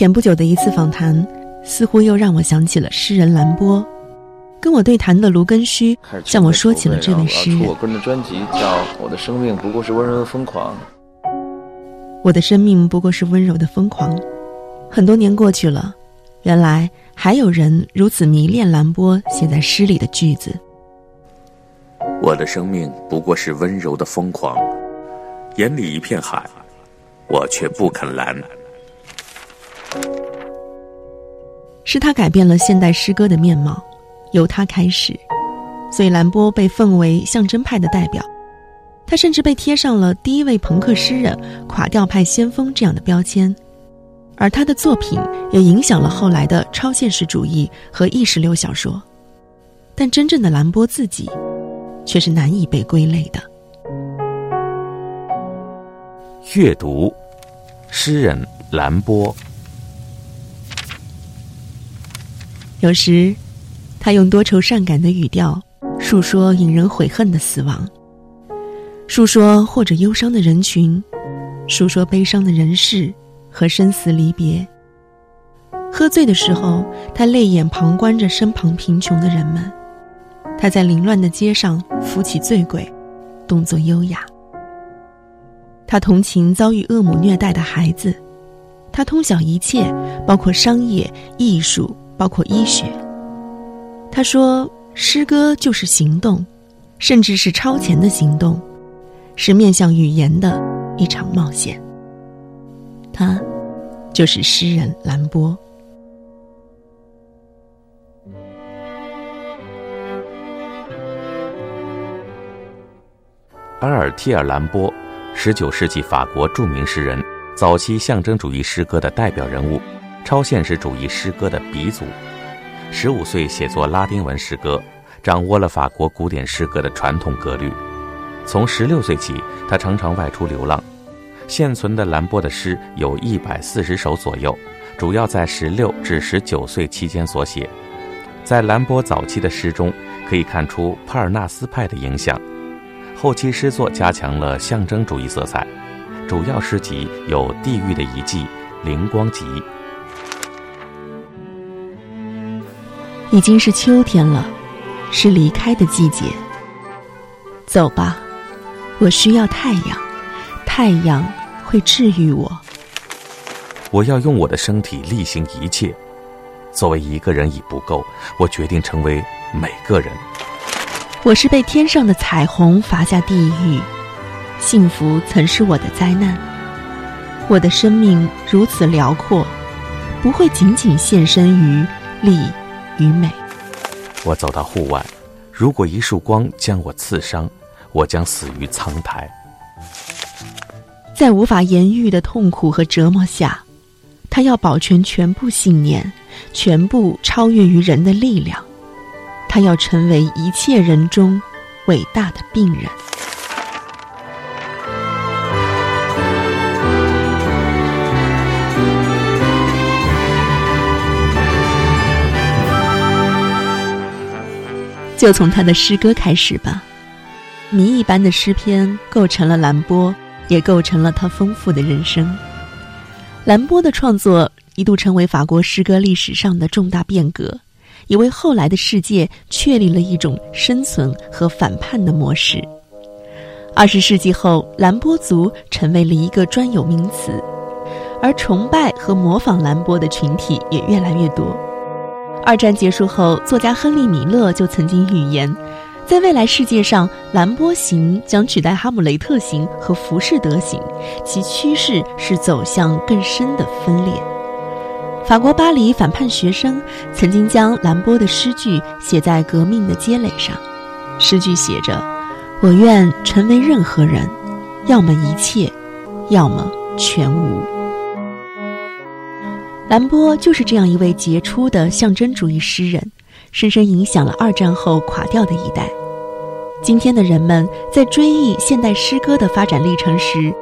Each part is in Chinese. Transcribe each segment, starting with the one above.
前不久的一次访谈，似乎又让我想起了诗人兰波。跟我对谈的卢根须向我说起了这位诗人。我个人的专辑叫《我的生命不过是温柔的疯狂》。我的生命不过是温柔的疯狂。很多年过去了，原来还有人如此迷恋兰波写在诗里的句子。我的生命不过是温柔的疯狂，眼里一片海，我却不肯蓝。是他改变了现代诗歌的面貌。由他开始，所以兰波被奉为象征派的代表，他甚至被贴上了第一位朋克诗人、垮掉派先锋这样的标签，而他的作品也影响了后来的超现实主义和意识流小说。但真正的兰波自己，却是难以被归类的。阅读，诗人兰波，有时。他用多愁善感的语调，述说引人悔恨的死亡，述说或者忧伤的人群，述说悲伤的人事和生死离别。喝醉的时候，他泪眼旁观着身旁贫穷的人们。他在凌乱的街上扶起醉鬼，动作优雅。他同情遭遇恶母虐待的孩子，他通晓一切，包括商业、艺术，包括医学。他说：“诗歌就是行动，甚至是超前的行动，是面向语言的一场冒险。”他，就是诗人兰波。阿尔提尔·兰波，十九世纪法国著名诗人，早期象征主义诗歌的代表人物，超现实主义诗歌的鼻祖。十五岁写作拉丁文诗歌，掌握了法国古典诗歌的传统格律。从十六岁起，他常常外出流浪。现存的兰波的诗有一百四十首左右，主要在十六至十九岁期间所写。在兰波早期的诗中，可以看出帕尔纳斯派的影响。后期诗作加强了象征主义色彩，主要诗集有《地狱的遗迹》《灵光集》。已经是秋天了，是离开的季节。走吧，我需要太阳，太阳会治愈我。我要用我的身体力行一切。作为一个人已不够，我决定成为每个人。我是被天上的彩虹罚下地狱，幸福曾是我的灾难。我的生命如此辽阔，不会仅仅献身于利。与美，我走到户外，如果一束光将我刺伤，我将死于苍苔。在无法言喻的痛苦和折磨下，他要保全全部信念，全部超越于人的力量。他要成为一切人中伟大的病人。就从他的诗歌开始吧，谜一般的诗篇构成了兰波，也构成了他丰富的人生。兰波的创作一度成为法国诗歌历史上的重大变革，也为后来的世界确立了一种生存和反叛的模式。二十世纪后，兰波族成为了一个专有名词，而崇拜和模仿兰波的群体也越来越多。二战结束后，作家亨利·米勒就曾经预言，在未来世界上，兰波型将取代哈姆雷特型和浮士德型，其趋势是走向更深的分裂。法国巴黎反叛学生曾经将兰波的诗句写在革命的街垒上，诗句写着：“我愿成为任何人，要么一切，要么全无。”兰波就是这样一位杰出的象征主义诗人，深深影响了二战后垮掉的一代。今天的人们在追忆现代诗歌的发展历程时，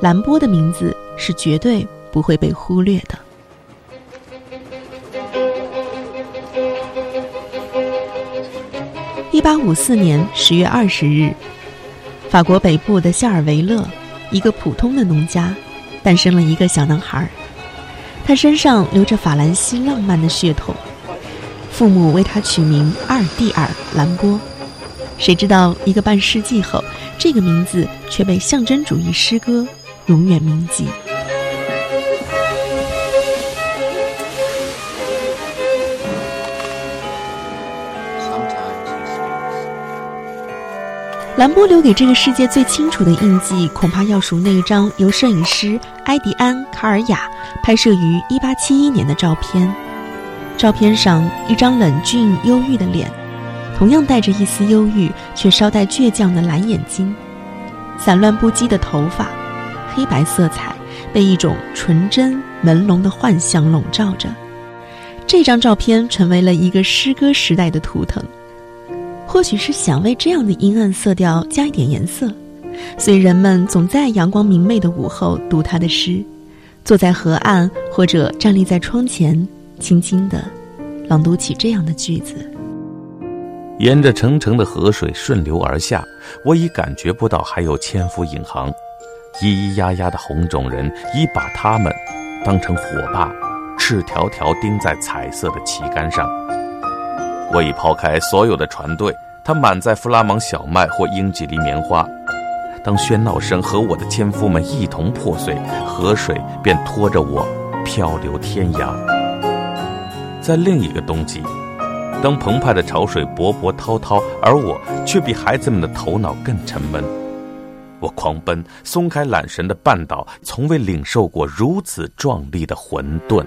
兰波的名字是绝对不会被忽略的。一八五四年十月二十日，法国北部的夏尔维勒，一个普通的农家，诞生了一个小男孩。他身上流着法兰西浪漫的血统，父母为他取名阿尔蒂尔·兰波。谁知道一个半世纪后，这个名字却被象征主义诗歌永远铭记。兰波留给这个世界最清楚的印记，恐怕要数那一张由摄影师埃迪安·卡尔雅拍摄于1871年的照片。照片上，一张冷峻忧郁的脸，同样带着一丝忧郁却稍带倔强的蓝眼睛，散乱不羁的头发，黑白色彩被一种纯真朦胧的幻想笼罩着。这张照片成为了一个诗歌时代的图腾。或许是想为这样的阴暗色调加一点颜色，所以人们总在阳光明媚的午后读他的诗，坐在河岸或者站立在窗前，轻轻地朗读起这样的句子：沿着澄澄的河水顺流而下，我已感觉不到还有千夫引航，咿咿呀呀的红种人已把它们当成火把，赤条条钉在彩色的旗杆上。我已抛开所有的船队，它满载弗拉芒小麦或英吉利棉花。当喧闹声和我的纤夫们一同破碎，河水便拖着我漂流天涯。在另一个冬季，当澎湃的潮水勃勃滔滔，而我却比孩子们的头脑更沉闷。我狂奔，松开缆绳的半岛，从未领受过如此壮丽的混沌。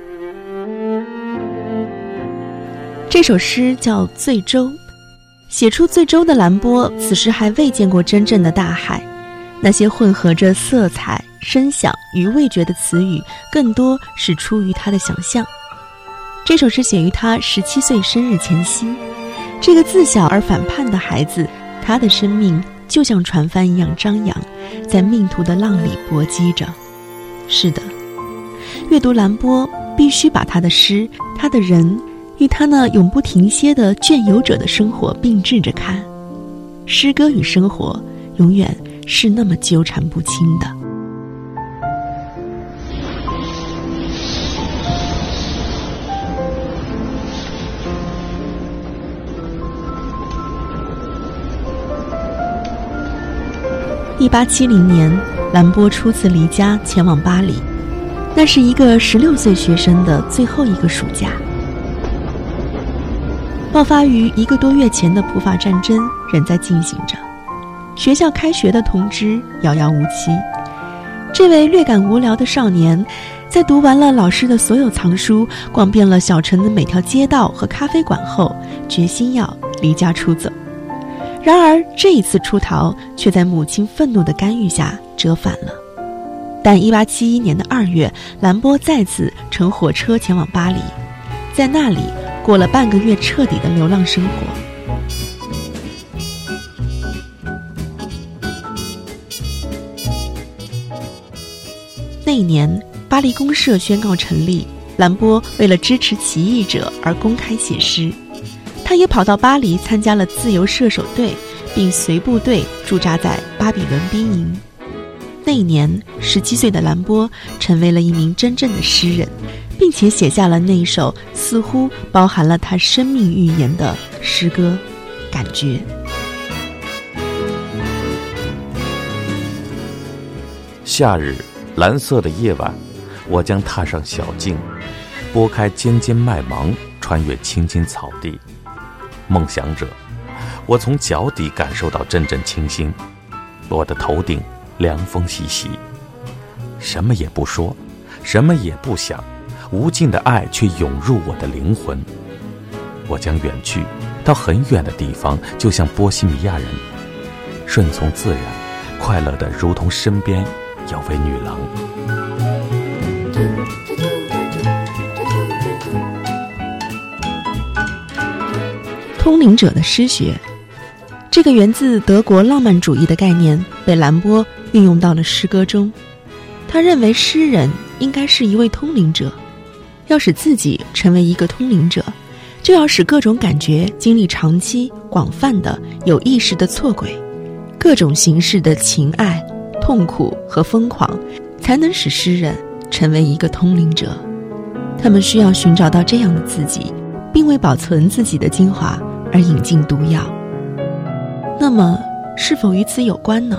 这首诗叫《醉舟》，写出《醉舟》的兰波，此时还未见过真正的大海。那些混合着色彩、声响与味觉的词语，更多是出于他的想象。这首诗写于他十七岁生日前夕。这个自小而反叛的孩子，他的生命就像船帆一样张扬，在命途的浪里搏击着。是的，阅读兰波，必须把他的诗、他的人。与他那永不停歇的倦游者的生活并置着看，诗歌与生活永远是那么纠缠不清的。一八七零年，兰波初次离家前往巴黎，那是一个十六岁学生的最后一个暑假。爆发于一个多月前的普法战争仍在进行着，学校开学的通知遥遥无期。这位略感无聊的少年，在读完了老师的所有藏书，逛遍了小城的每条街道和咖啡馆后，决心要离家出走。然而这一次出逃，却在母亲愤怒的干预下折返了。但1871年的二月，兰波再次乘火车前往巴黎，在那里。过了半个月彻底的流浪生活。那一年，巴黎公社宣告成立，兰波为了支持起义者而公开写诗。他也跑到巴黎参加了自由射手队，并随部队驻扎在巴比伦兵营。那一年，十七岁的兰波成为了一名真正的诗人。并且写下了那一首似乎包含了他生命预言的诗歌，《感觉》。夏日，蓝色的夜晚，我将踏上小径，拨开尖尖麦芒，穿越青青草地。梦想者，我从脚底感受到阵阵清新，我的头顶凉风习习。什么也不说，什么也不想。无尽的爱却涌入我的灵魂，我将远去到很远的地方，就像波西米亚人，顺从自然，快乐的如同身边有位女郎。通灵者的诗学，这个源自德国浪漫主义的概念被兰波运用到了诗歌中。他认为诗人应该是一位通灵者。要使自己成为一个通灵者，就要使各种感觉经历长期、广泛的、有意识的错轨，各种形式的情爱、痛苦和疯狂，才能使诗人成为一个通灵者。他们需要寻找到这样的自己，并为保存自己的精华而引进毒药。那么，是否与此有关呢？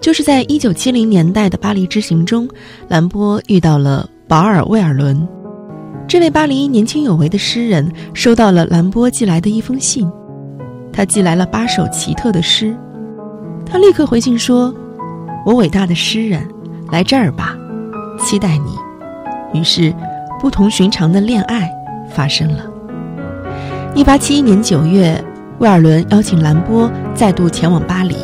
就是在一九七零年代的巴黎之行中，兰波遇到了保尔·威尔伦。这位巴黎年轻有为的诗人收到了兰波寄来的一封信，他寄来了八首奇特的诗。他立刻回信说：“我伟大的诗人，来这儿吧，期待你。”于是，不同寻常的恋爱发生了。一八七一年九月，威尔伦邀请兰波再度前往巴黎。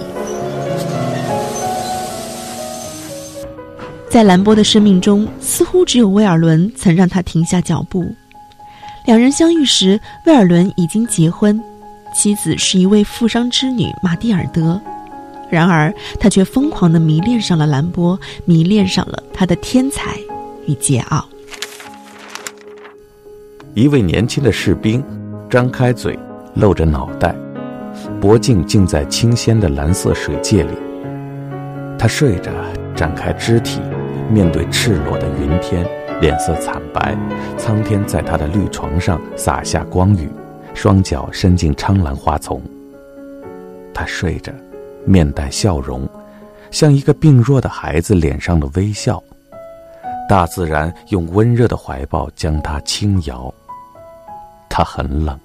在兰波的生命中，似乎只有威尔伦曾让他停下脚步。两人相遇时，威尔伦已经结婚，妻子是一位富商之女玛蒂尔德。然而，他却疯狂地迷恋上了兰波，迷恋上了他的天才与桀骜。一位年轻的士兵，张开嘴，露着脑袋，脖颈浸在清鲜的蓝色水界里。他睡着，展开肢体。面对赤裸的云天，脸色惨白，苍天在他的绿床上洒下光雨，双脚伸进苍兰花丛。他睡着，面带笑容，像一个病弱的孩子脸上的微笑。大自然用温热的怀抱将他轻摇。他很冷。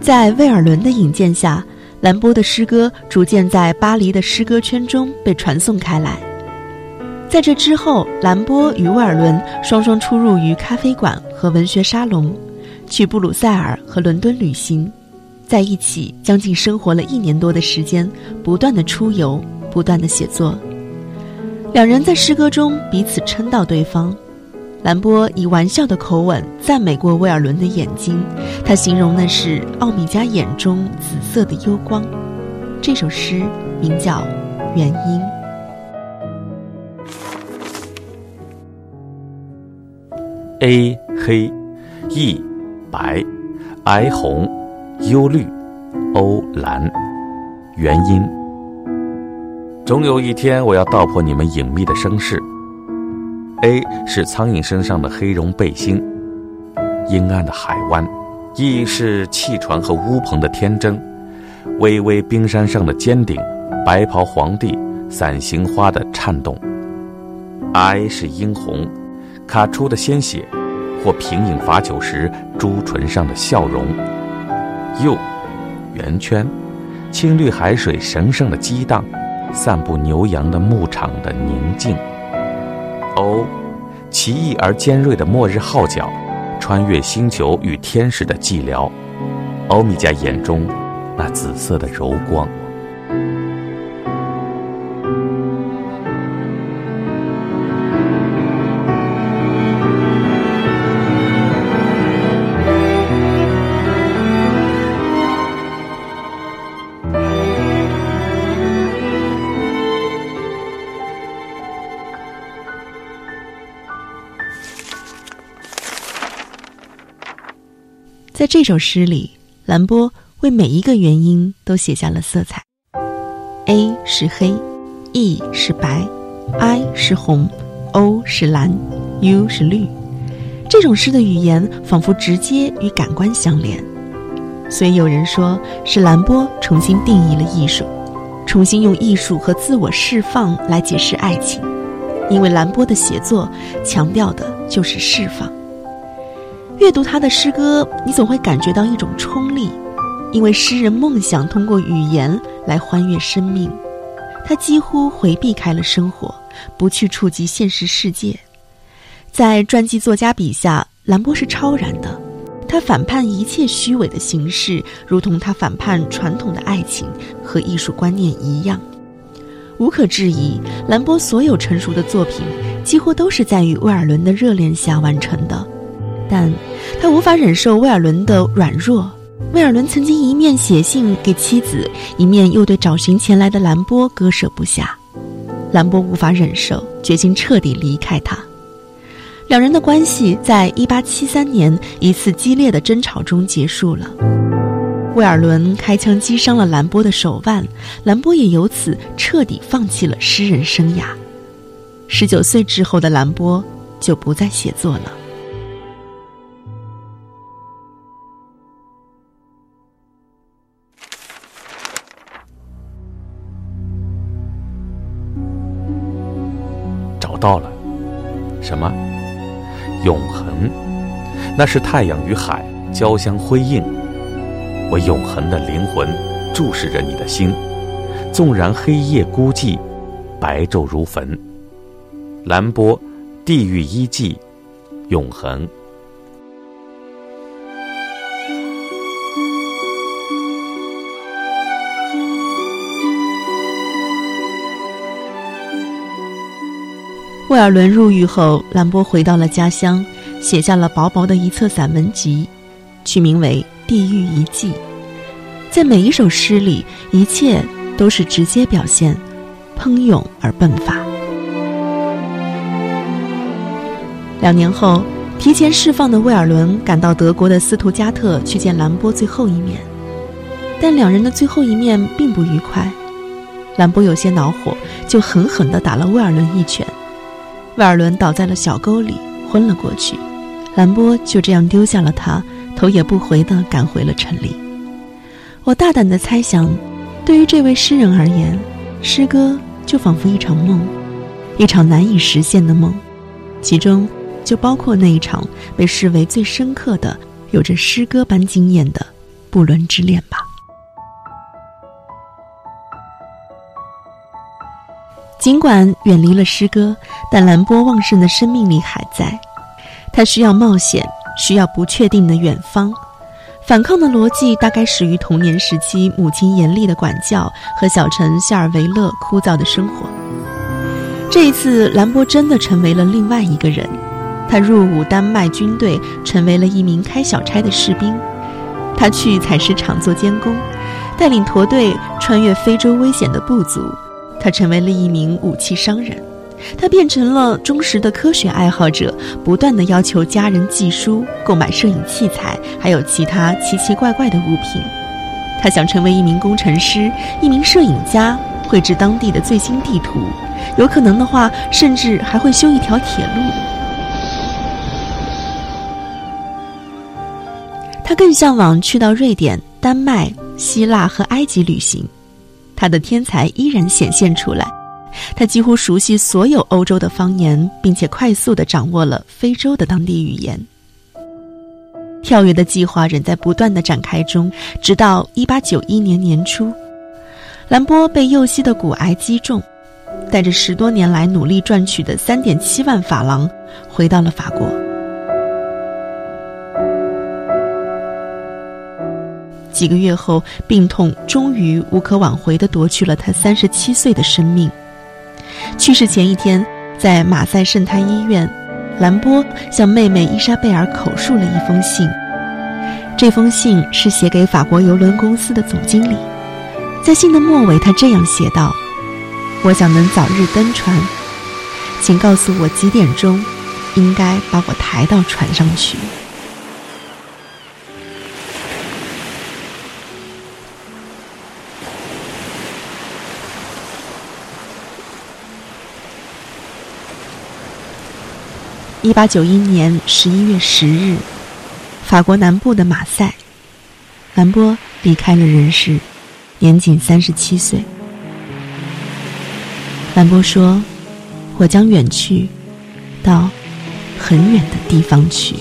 在威尔伦的引荐下。兰波的诗歌逐渐在巴黎的诗歌圈中被传颂开来。在这之后，兰波与威尔伦双双出入于咖啡馆和文学沙龙，去布鲁塞尔和伦敦旅行，在一起将近生活了一年多的时间，不断的出游，不断的写作。两人在诗歌中彼此称道对方。兰波以玩笑的口吻赞美过威尔伦的眼睛，他形容那是奥米加眼中紫色的幽光。这首诗名叫《原因》。A 黑，E 白，I 红，U 绿，O 蓝。原因。总有一天，我要道破你们隐秘的身世。A 是苍蝇身上的黑绒背心，阴暗的海湾；E 是汽船和乌篷的天真，巍巍冰山上的尖顶，白袍皇帝伞形花的颤动。I 是殷红，卡出的鲜血，或平饮罚酒时朱唇上的笑容。U，圆圈，青绿海水神圣的激荡，散布牛羊的牧场的宁静。欧奇异而尖锐的末日号角，穿越星球与天使的寂寥。欧米伽眼中那紫色的柔光。在这首诗里，兰波为每一个原因都写下了色彩。A 是黑，E 是白，I 是红，O 是蓝，U 是绿。这种诗的语言仿佛直接与感官相连，所以有人说是兰波重新定义了艺术，重新用艺术和自我释放来解释爱情，因为兰波的写作强调的就是释放。阅读他的诗歌，你总会感觉到一种冲力，因为诗人梦想通过语言来欢悦生命。他几乎回避开了生活，不去触及现实世界。在传记作家笔下，兰波是超然的，他反叛一切虚伪的形式，如同他反叛传统的爱情和艺术观念一样。无可置疑，兰波所有成熟的作品，几乎都是在与威尔伦的热恋下完成的。但他无法忍受威尔伦的软弱。威尔伦曾经一面写信给妻子，一面又对找寻前来的兰波割舍不下。兰波无法忍受，决心彻底离开他。两人的关系在一八七三年一次激烈的争吵中结束了。威尔伦开枪击伤了兰波的手腕，兰波也由此彻底放弃了诗人生涯。十九岁之后的兰波就不再写作了。到了，什么？永恒？那是太阳与海交相辉映。我永恒的灵魂注视着你的心，纵然黑夜孤寂，白昼如焚。蓝波，地狱一季，永恒。威尔伦入狱后，兰波回到了家乡，写下了薄薄的一册散文集，取名为《地狱遗迹》。在每一首诗里，一切都是直接表现喷涌而迸发。两年后，提前释放的威尔伦赶到德国的斯图加特去见兰波最后一面，但两人的最后一面并不愉快。兰波有些恼火，就狠狠地打了威尔伦一拳。威尔伦倒在了小沟里，昏了过去。兰波就这样丢下了他，头也不回地赶回了城里。我大胆地猜想，对于这位诗人而言，诗歌就仿佛一场梦，一场难以实现的梦，其中就包括那一场被视为最深刻的、有着诗歌般惊艳的不伦之恋吧。尽管远离了诗歌，但兰波旺盛的生命力还在。他需要冒险，需要不确定的远方。反抗的逻辑大概始于童年时期母亲严厉的管教和小城夏尔维勒枯燥的生活。这一次，兰波真的成为了另外一个人。他入伍丹麦军队，成为了一名开小差的士兵。他去采石场做监工，带领驼队穿越非洲危险的部族。他成为了一名武器商人，他变成了忠实的科学爱好者，不断的要求家人寄书、购买摄影器材，还有其他奇奇怪怪的物品。他想成为一名工程师、一名摄影家，绘制当地的最新地图，有可能的话，甚至还会修一条铁路。他更向往去到瑞典、丹麦、希腊和埃及旅行。他的天才依然显现出来，他几乎熟悉所有欧洲的方言，并且快速地掌握了非洲的当地语言。跳跃的计划仍在不断的展开中，直到1891年年初，兰波被右膝的骨癌击中，带着十多年来努力赚取的3.7万法郎，回到了法国。几个月后，病痛终于无可挽回地夺去了他三十七岁的生命。去世前一天，在马赛圣泰医院，兰波向妹妹伊莎贝尔口述了一封信。这封信是写给法国邮轮公司的总经理。在信的末尾，他这样写道：“我想能早日登船，请告诉我几点钟，应该把我抬到船上去。”一八九一年十一月十日，法国南部的马赛，兰波离开了人世，年仅三十七岁。兰波说：“我将远去，到很远的地方去。”